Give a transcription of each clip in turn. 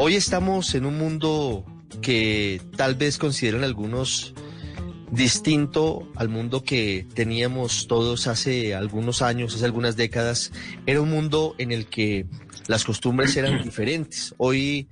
Hoy estamos en un mundo que tal vez consideran algunos distinto al mundo que teníamos todos hace algunos años, hace algunas décadas. Era un mundo en el que las costumbres eran diferentes. Hoy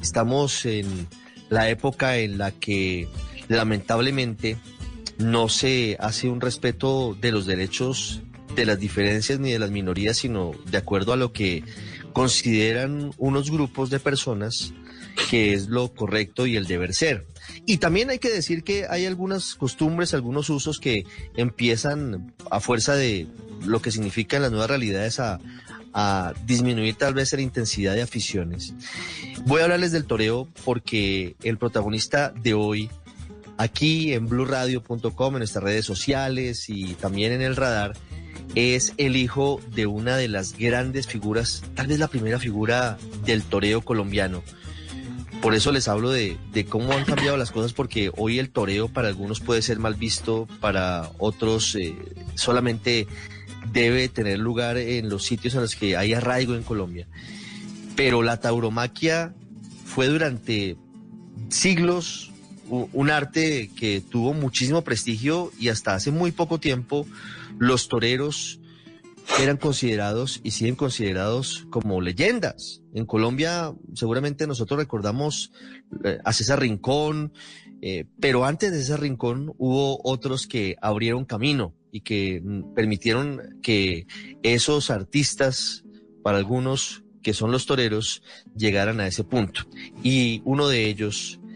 estamos en la época en la que lamentablemente no se hace un respeto de los derechos de las diferencias ni de las minorías, sino de acuerdo a lo que consideran unos grupos de personas que es lo correcto y el deber ser. Y también hay que decir que hay algunas costumbres, algunos usos que empiezan a fuerza de lo que significan las nuevas realidades a, disminuir tal vez la intensidad de aficiones. Voy a hablarles del toreo porque el protagonista de hoy, aquí en blurradio.com, en nuestras redes sociales y también en el radar, es el hijo de una de las grandes figuras, tal vez la primera figura del toreo colombiano. Por eso les hablo de, cómo han cambiado las cosas, porque hoy el toreo para algunos puede ser mal visto, para otros eh, solamente debe tener lugar en los sitios en los que hay arraigo en Colombia. Pero la tauromaquia fue durante siglos un arte que tuvo muchísimo prestigio y hasta hace muy poco tiempo los toreros eran considerados y siguen considerados como leyendas. En Colombia seguramente nosotros recordamos eh, a César Rincón, eh, pero antes de César Rincón hubo otros que abrieron camino y que mm, permitieron que esos artistas, para algunos que son los toreros, llegaran a ese punto. Y uno de ellos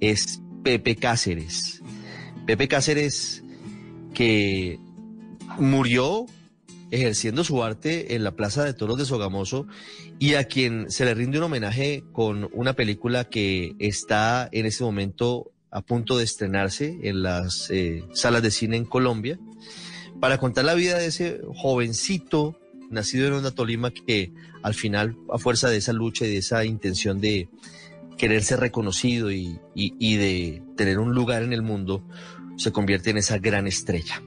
es Pepe Cáceres. Pepe Cáceres que murió ejerciendo su arte en la Plaza de Toros de Sogamoso y a quien se le rinde un homenaje con una película que está en este momento a punto de estrenarse en las eh, salas de cine en Colombia, para contar la vida de ese jovencito nacido en Onda Tolima que al final, a fuerza de esa lucha y de esa intención de, querer ser reconocido y, de tener un lugar en el mundo, se convierte en esa gran estrella.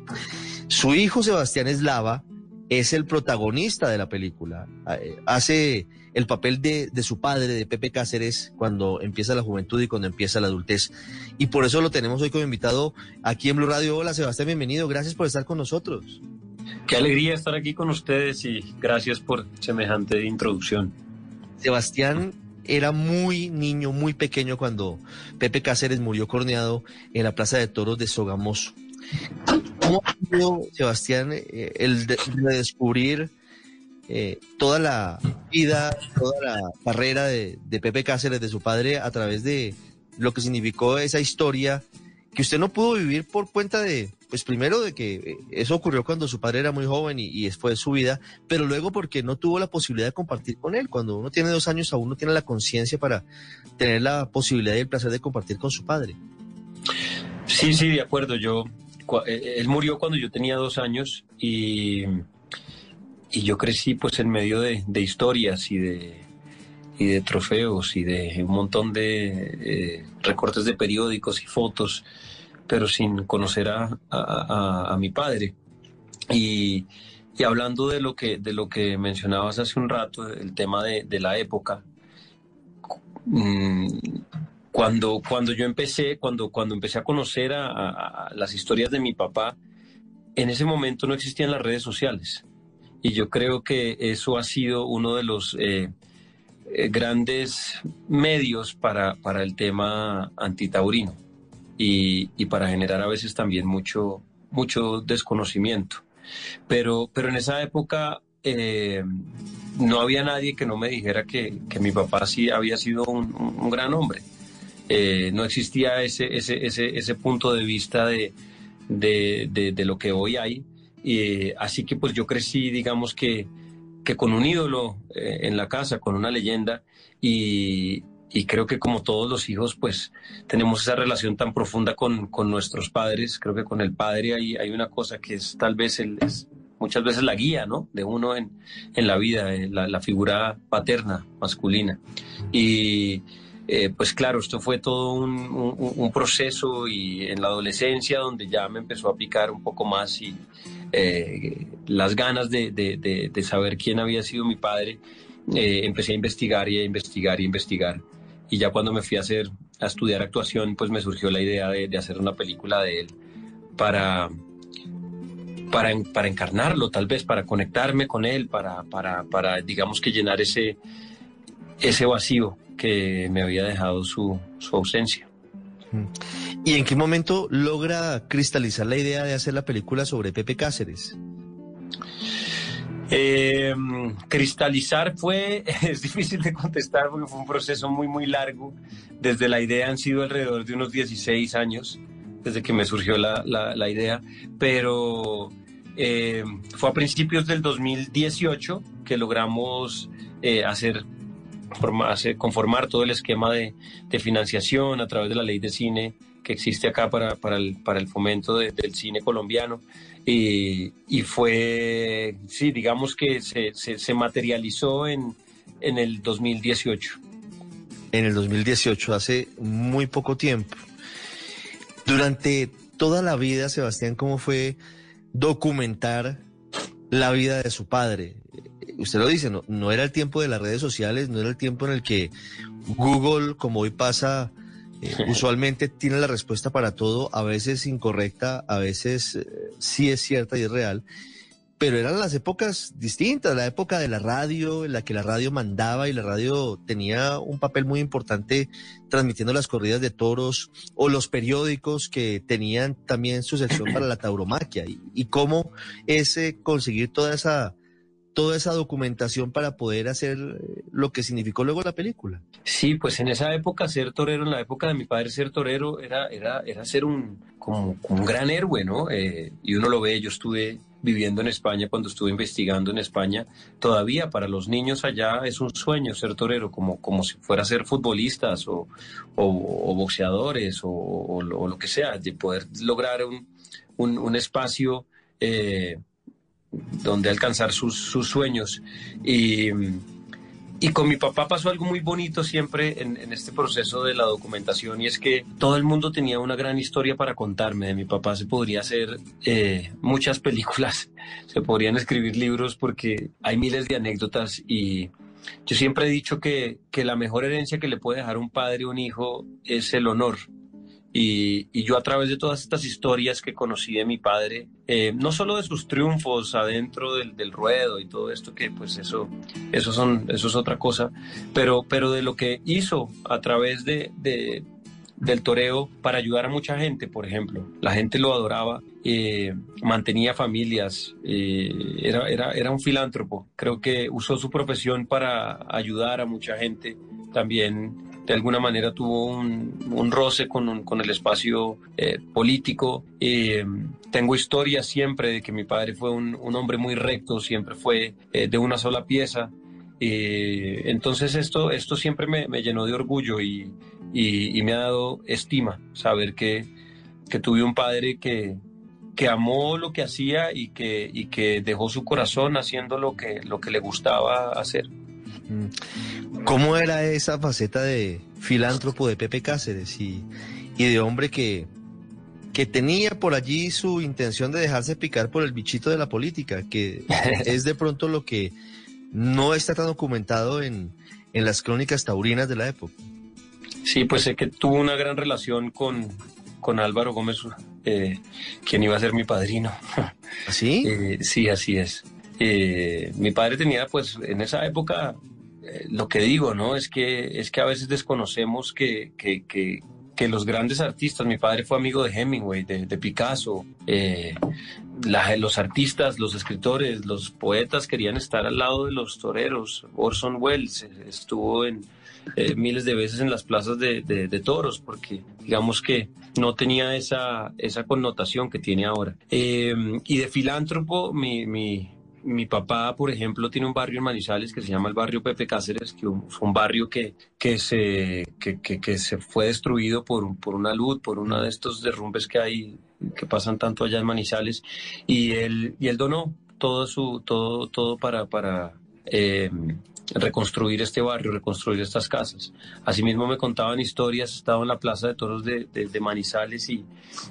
Su hijo Sebastián Eslava es el protagonista de la película. Eh, hace el papel de, de, su padre, de Pepe Cáceres, cuando empieza la juventud y cuando empieza la adultez. Y por eso lo tenemos hoy como invitado aquí en Blue Radio. Hola Sebastián, bienvenido. Gracias por estar con nosotros. Qué alegría estar aquí con ustedes y gracias por semejante introducción. Sebastián era muy niño, muy pequeño cuando Pepe Cáceres murió corneado en la Plaza de Toros de Sogamoso. ¿Cómo ha sido, Sebastián, eh, el de, descubrir eh, toda la vida, toda la carrera de, de Pepe Cáceres, de su padre, a través de lo que significó esa historia que usted no pudo vivir por cuenta de, pues primero de que eh, eso ocurrió cuando su padre era muy joven y, y después de su vida, pero luego porque no tuvo la posibilidad de compartir con él. Cuando uno tiene dos años aún no tiene la conciencia para tener la posibilidad y el placer de compartir con su padre. Sí, sí, de acuerdo. Yo, eh, él murió cuando yo tenía dos años y, yo crecí pues en medio de, historias y de, y de trofeos y de un montón de eh, recortes de periódicos y fotos, pero sin conocer a, a, mi padre. Y, y, hablando de lo, que, de lo que mencionabas hace un rato, el tema de, de la época, mm, cuando, cuando yo empecé, cuando, cuando empecé a conocer a, las historias de mi papá, en ese momento no existían las redes sociales. Y yo creo que eso ha sido uno de los... Eh, eh, grandes medios para, para, el tema antitaurino y, y, para generar a veces también mucho, mucho desconocimiento. Pero, pero en esa época eh, no había nadie que no me dijera que, que mi papá sí había sido un, un, gran hombre. Eh, no existía ese, ese, ese, ese, punto de vista de, de, de, de lo que hoy hay. Y, así que pues yo crecí, digamos que que con un ídolo eh, en la casa, con una leyenda, y, creo que como todos los hijos, pues tenemos esa relación tan profunda con, nuestros padres. Creo que con el padre hay, hay una cosa que es tal vez el, muchas veces la guía ¿no? de uno en, la vida, eh, la, figura paterna, masculina. Y eh, pues claro, esto fue todo un, proceso y en la adolescencia donde ya me empezó a picar un poco más y eh, las ganas de, saber quién había sido mi padre, empecé a investigar y a investigar y a investigar. Y ya cuando me fui a hacer a estudiar actuación, pues me surgió la idea de hacer una película de él para para, para encarnarlo, tal vez, para conectarme con él, para, para, para, digamos que llenar ese, ese vacío que me había dejado su, su ausencia. ¿Y en qué momento logra cristalizar la idea de hacer la película sobre Pepe Cáceres? Eh, cristalizar fue, es difícil de contestar porque fue un proceso muy, muy largo. Desde la idea han sido alrededor de unos 16 años desde que me surgió la, la, idea, pero eh, fue a principios del 2018 que logramos eh, hacer, conformar todo el esquema de, de, financiación a través de la ley de cine que existe acá para, para, el, para el fomento del cine colombiano. Y, y, fue, sí, digamos que se, se, materializó en, en el 2018. En el 2018, hace muy poco tiempo. Durante toda la vida, Sebastián, ¿cómo fue documentar la vida de su padre? Usted lo dice, no, no era el tiempo de las redes sociales, no era el tiempo en el que Google, como hoy pasa, eh, usualmente tiene la respuesta para todo, a veces incorrecta, a veces eh, sí es cierta y es real pero eran las épocas distintas, la época de la radio, en la que la radio mandaba y la radio tenía un papel muy importante transmitiendo las corridas de toros, o los periódicos que tenían también su sección para la tauromaquia, y, cómo ese conseguir toda esa toda esa documentación para poder hacer eh, lo que significó luego la película. Sí, pues en esa época ser torero, en la época de mi padre ser torero, era, era, era ser un, como, un gran héroe, ¿no? Eh, y uno lo ve, yo estuve viviendo en España, cuando estuve investigando en España, todavía para los niños allá es un sueño ser torero, como, como si fuera a ser futbolistas o, boxeadores o, lo que sea, de poder lograr un, espacio eh, donde alcanzar sus, sueños. Y y con mi papá pasó algo muy bonito siempre en, este proceso de la documentación y es que todo el mundo tenía una gran historia para contarme. De mi papá se podría hacer eh, muchas películas, se podrían escribir libros porque hay miles de anécdotas y yo siempre he dicho que, que la mejor herencia que le puede dejar un padre a un hijo es el honor y, yo a través de todas estas historias que conocí de mi padre, eh, no solo de sus triunfos adentro del, ruedo y todo esto, que pues eso, eso, son, eso es otra cosa, pero, pero de lo que hizo a través de, del toreo para ayudar a mucha gente, por ejemplo. La gente lo adoraba, eh, mantenía familias, eh, era, era, era un filántropo. Creo que usó su profesión para ayudar a mucha gente. También de alguna manera tuvo un, roce con, con, el espacio eh, político. tengo historia siempre de que mi padre fue un, hombre muy recto, siempre fue eh, de una sola pieza. entonces esto, esto siempre me, llenó de orgullo y, y, me ha dado estima saber que, que tuve un padre que, que amó lo que hacía y que, y que dejó su corazón haciendo lo que, lo que le gustaba hacer. Mm. ¿Cómo era esa faceta de filántropo de Pepe Cáceres y, de hombre que, que tenía por allí su intención de dejarse picar por el bichito de la política, que es de pronto lo que no está tan documentado en, las crónicas taurinas de la época? Sí, pues sé que tuvo una gran relación con, con Álvaro Gómez, eh, quien iba a ser mi padrino. ¿Ah, eh, sí, así es. Eh, mi padre tenía, pues, en esa época eh, lo que digo, ¿no? Es que, es que a veces desconocemos que, que, que, que los grandes artistas, mi padre fue amigo de Hemingway, de, Picasso, eh, los artistas, los escritores, los poetas querían estar al lado de los toreros. Orson Welles eh, estuvo en, miles de veces en las plazas de, de, toros, porque digamos que no tenía esa, esa connotación que tiene ahora. y de filántropo, mi, mi papá, por ejemplo, tiene un barrio en Manizales que se llama el barrio Pepe Cáceres, que fue un barrio que, que, se, que, que, se fue destruido por, por una luz, por uno de estos derrumbes que hay, que pasan tanto allá en Manizales, y él, y él donó todo, su, todo, todo para... para eh, reconstruir este barrio, reconstruir estas casas. Asimismo me contaban historias, estaba en la Plaza de Toros de, Manizales y,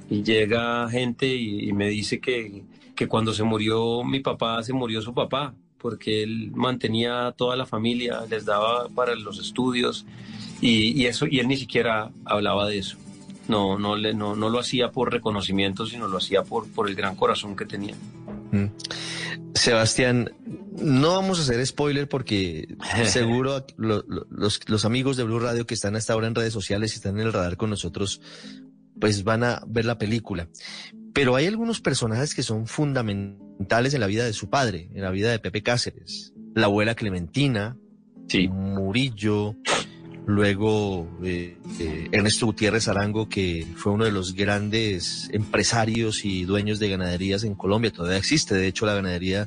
llega gente y, me dice que, que, cuando se murió mi papá, se murió su papá, porque él mantenía a toda la familia, les daba para los estudios y, eso, y él ni siquiera hablaba de eso. No, no, le, no, no lo hacía por reconocimiento, sino lo hacía por, por el gran corazón que tenía. Mm. Sebastián, no vamos a hacer spoiler porque seguro los, amigos de Blue Radio que están hasta ahora en redes sociales y están en el radar con nosotros, pues van a ver la película. Pero hay algunos personajes que son fundamentales en la vida de su padre, en la vida de Pepe Cáceres. La abuela Clementina, Murillo, Luego eh, eh, Ernesto Gutiérrez Arango, que fue uno de los grandes empresarios y dueños de ganaderías en Colombia, todavía existe, de hecho, la ganadería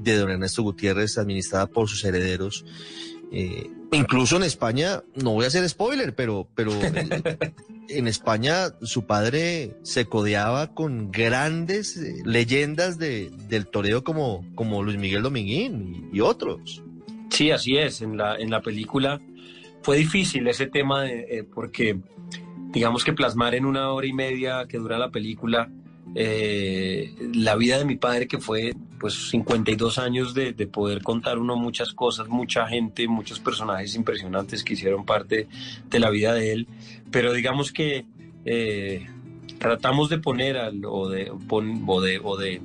de don Ernesto Gutiérrez, administrada por sus herederos. Eh, incluso en España, no voy a hacer spoiler, pero, pero en España su padre se codeaba con grandes leyendas de, del toreo como, como Luis Miguel Dominguín y, otros. Sí, así es. En la, en la película fue difícil ese tema eh, porque digamos que plasmar en una hora y media que dura la película eh, la vida de mi padre que fue pues 52 años de, poder contar uno muchas cosas, mucha gente, muchos personajes impresionantes que hicieron parte de la vida de él, pero digamos que eh, tratamos de poner al, o de, o de, o de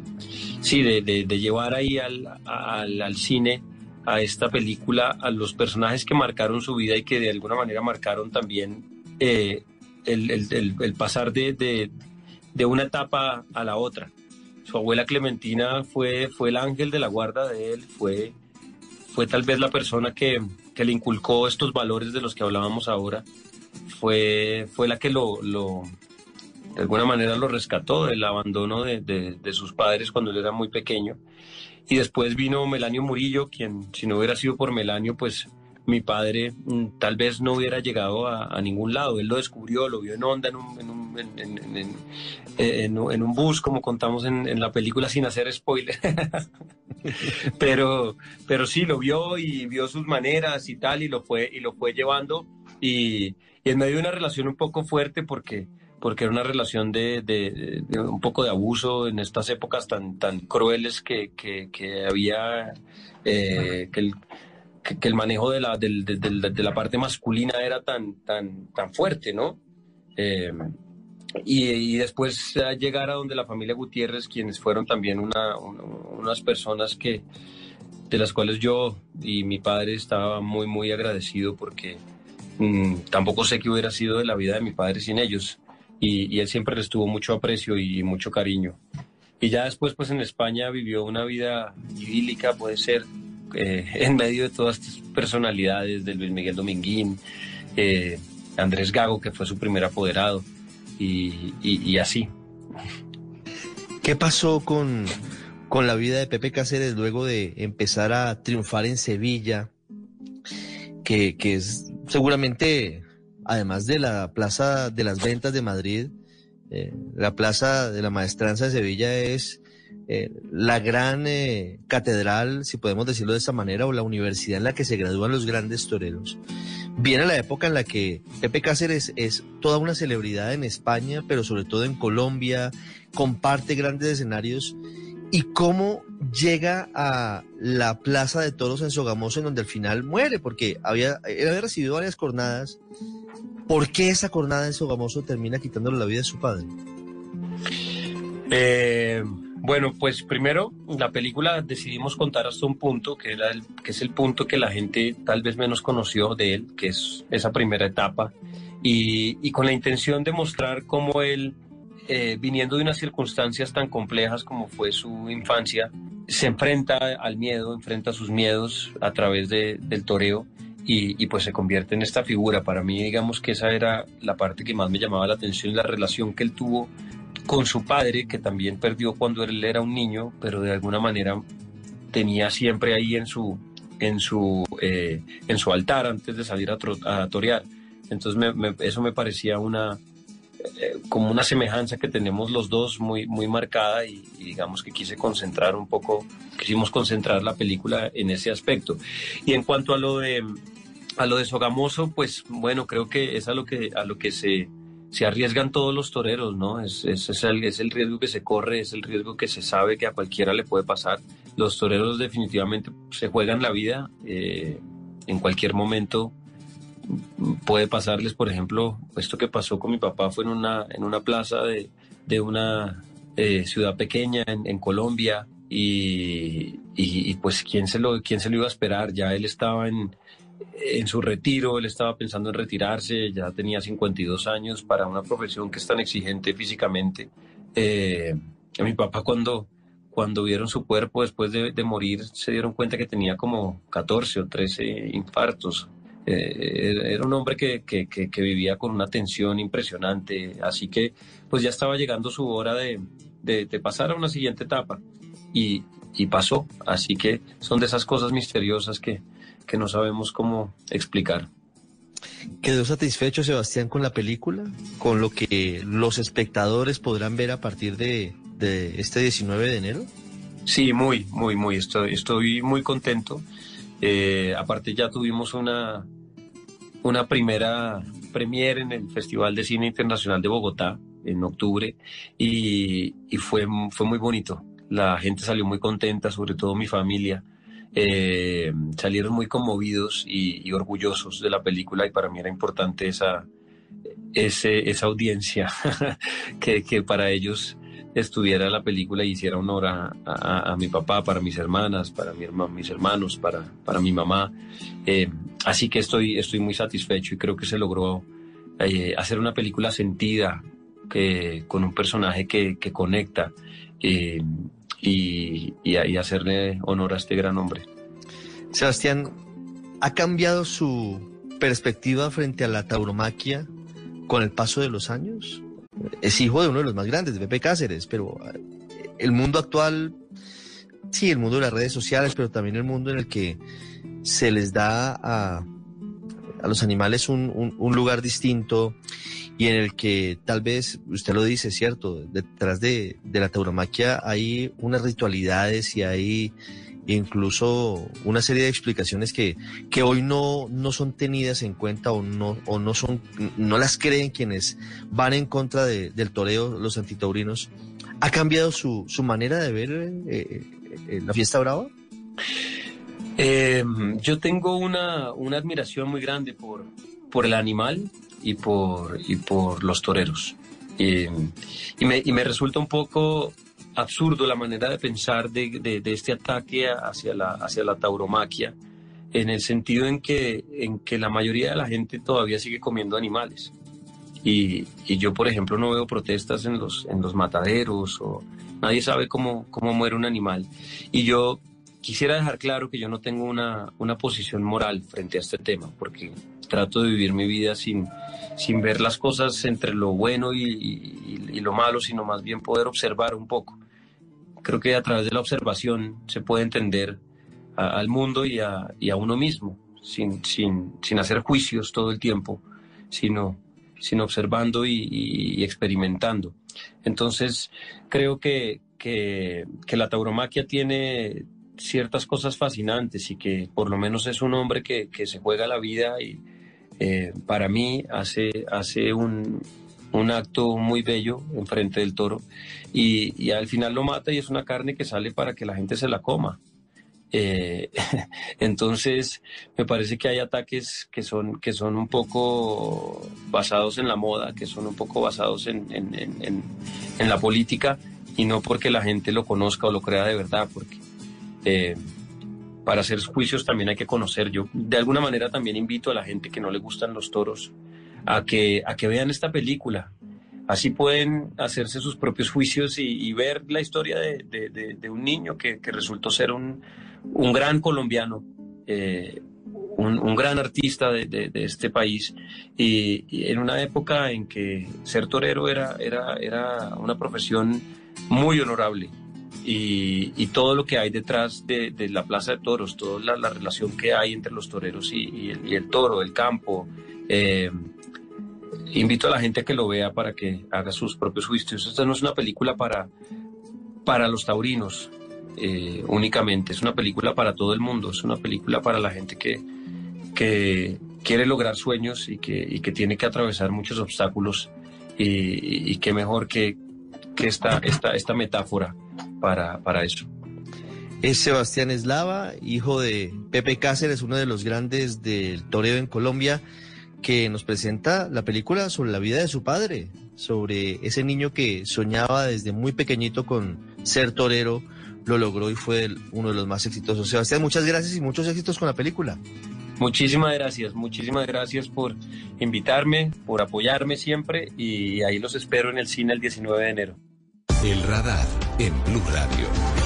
sí, de, llevar ahí al, al, al cine a esta película a los personajes que marcaron su vida y que de alguna manera marcaron también eh, el, pasar de, una etapa a la otra. Su abuela Clementina fue, fue el ángel de la guarda de él, fue, fue tal vez la persona que, le inculcó estos valores de los que hablábamos ahora, fue, fue la que lo, lo de alguna manera lo rescató del abandono de, de sus padres cuando él era muy pequeño y después vino Melanio Murillo, quien si no hubiera sido por Melanio, pues mi padre mm, tal vez no hubiera llegado a, ningún lado. Él lo descubrió, lo vio en onda, en un, en un, en, en, un bus, como contamos en, la película, sin hacer spoiler. pero, pero sí, lo vio y vio sus maneras y tal, y lo fue, y lo fue llevando. Y, y en medio de una relación un poco fuerte, porque porque era una relación de, un poco de abuso en estas épocas tan, tan crueles que, había, eh, que, el, que, el manejo de la, de, la parte masculina era tan, tan, tan fuerte, ¿no? Eh, y, después llegar a donde la familia Gutiérrez, quienes fueron también una, unas personas que, de las cuales yo y mi padre estaba muy, muy agradecido porque mm, tampoco sé qué hubiera sido de la vida de mi padre sin ellos y, él siempre les tuvo mucho aprecio y mucho cariño. Y ya después, pues en España vivió una vida idílica, puede ser, eh, en medio de todas estas personalidades de Luis Miguel Dominguín, eh, Andrés Gago, que fue su primer apoderado, y, y, así. ¿Qué pasó con, con la vida de Pepe Cáceres luego de empezar a triunfar en Sevilla? Que, que es seguramente además de la Plaza de las Ventas de Madrid, eh, la Plaza de la Maestranza de Sevilla es eh, la gran eh, catedral, si podemos decirlo de esa manera, o la universidad en la que se gradúan los grandes toreros. Viene la época en la que Pepe Cáceres es toda una celebridad en España, pero sobre todo en Colombia, comparte grandes escenarios y cómo llega a la Plaza de Toros en Sogamoso, en donde al final muere, porque había, él había recibido varias cornadas ¿Por qué esa cornada en Sogamoso termina quitándole la vida a su padre? Eh, bueno, pues primero la película decidimos contar hasta un punto que, es el punto que la gente tal vez menos conoció de él, que es esa primera etapa, y, con la intención de mostrar cómo él, eh, viniendo de unas circunstancias tan complejas como fue su infancia, se enfrenta al miedo, enfrenta sus miedos a través del toreo y, pues se convierte en esta figura. Para mí, digamos que esa era la parte que más me llamaba la atención, la relación que él tuvo con su padre, que también perdió cuando él era un niño, pero de alguna manera tenía siempre ahí en su, en su, eh, en su altar antes de salir a, a torear. Entonces eso me parecía una, eh, como una semejanza que tenemos los dos muy, muy marcada y, digamos que quise concentrar un poco, quisimos concentrar la película en ese aspecto. Y en cuanto a lo de, a lo de Sogamoso, pues bueno, creo que es a lo que, a lo que se, se arriesgan todos los toreros, ¿no? Es, el, es, el, riesgo que se corre, es el riesgo que se sabe que a cualquiera le puede pasar. Los toreros definitivamente se juegan la vida eh, en cualquier momento puede pasarles, por ejemplo, esto que pasó con mi papá fue en una, en una plaza de, de una eh, ciudad pequeña en, Colombia y, y, pues ¿quién se, lo, quién se lo iba a esperar, ya él estaba en, en su retiro, él estaba pensando en retirarse, ya tenía 52 años para una profesión que es tan exigente físicamente. Eh, mi papá cuando, cuando vieron su cuerpo después de, de, morir se dieron cuenta que tenía como 14 o 13 infartos eh, era un hombre que, que, vivía con una tensión impresionante, así que pues ya estaba llegando su hora de, pasar a una siguiente etapa y, pasó, así que son de esas cosas misteriosas que, que no sabemos cómo explicar. ¿Quedó satisfecho Sebastián con la película? ¿Con lo que los espectadores podrán ver a partir de, este 19 de enero? Sí, muy, muy, muy. Estoy, estoy muy contento. Eh, aparte ya tuvimos una, una primera premiere en el Festival de Cine Internacional de Bogotá en octubre y, fue, fue muy bonito. La gente salió muy contenta, sobre todo mi familia. Eh, salieron muy conmovidos y, orgullosos de la película y para mí era importante esa, esa audiencia que, que para ellos estuviera la película y hiciera honor a, a, mi papá, para mis hermanas, para mi mis hermanos, para, para mi mamá. Eh, así que estoy, estoy muy satisfecho y creo que se logró eh, hacer una película sentida, que, con un personaje que, que conecta eh, y, y, hacerle honor a este gran hombre. Sebastián, ¿ha cambiado su perspectiva frente a la tauromaquia con el paso de los años? es hijo de uno de los más grandes, de Pepe Cáceres, pero eh, el mundo actual, sí, el mundo de las redes sociales, pero también el mundo en el que se les da a, a los animales un, un, lugar distinto y en el que tal vez, usted lo dice, cierto, detrás de, de la tauromaquia hay unas ritualidades y hay incluso una serie de explicaciones que, que hoy no, no son tenidas en cuenta o no, o no son, no las creen quienes van en contra del toreo, los antitaurinos. ¿Ha cambiado su, su manera de ver eh, eh, la fiesta brava? Eh, yo tengo una, una, admiración muy grande por, por el animal y por, y por los toreros. y, me, y me resulta un poco absurdo la manera de pensar de, este ataque hacia la, hacia la tauromaquia, en el sentido en que, en que la mayoría de la gente todavía sigue comiendo animales. Y, yo, por ejemplo, no veo protestas en los, en los mataderos o nadie sabe cómo, cómo muere un animal. Y yo quisiera dejar claro que yo no tengo una, una posición moral frente a este tema, porque trato de vivir mi vida sin, sin ver las cosas entre lo bueno y, lo malo, sino más bien poder observar un poco. Creo que a través de la observación se puede entender al mundo y a, uno mismo, sin, sin, sin, hacer juicios todo el tiempo, sino, sino observando y, experimentando. Entonces, creo que, que, que la tauromaquia tiene ciertas cosas fascinantes y que por lo menos es un hombre que, que se juega la vida y, eh, para mí hace, hace un, un, acto muy bello enfrente del toro y, al final lo mata y es una carne que sale para que la gente se la coma. Eh, entonces, me parece que hay ataques que son, que son un poco basados en la moda, que son un poco basados en, en, en, en la política y no porque la gente lo conozca o lo crea de verdad, porque eh, para hacer juicios también hay que conocer. Yo de alguna manera también invito a la gente que no le gustan los toros a que, a que vean esta película. Así pueden hacerse sus propios juicios y, ver la historia de, un niño que, resultó ser un, gran colombiano, eh, un, gran artista de, este país y, en una época en que ser torero era, era, era una profesión muy honorable y, todo lo que hay detrás de, la Plaza de Toros, toda la, relación que hay entre los toreros y, el, toro, el campo. Eh, invito a la gente a que lo vea para que haga sus propios juicios. Esta no es una película para, para los taurinos eh, únicamente, es una película para todo el mundo, es una película para la gente que, que quiere lograr sueños y que, que tiene que atravesar muchos obstáculos y, qué mejor que, que esta, esta, esta metáfora para, para eso. Es Sebastián Eslava, hijo de Pepe Cáceres, uno de los grandes del toreo en Colombia, que nos presenta la película sobre la vida de su padre, sobre ese niño que soñaba desde muy pequeñito con ser torero, lo logró y fue uno de los más exitosos. Sebastián, muchas gracias y muchos éxitos con la película. Muchísimas gracias, muchísimas gracias por invitarme, por apoyarme siempre y ahí los espero en el cine el 19 de enero. El radar en Blue Radio.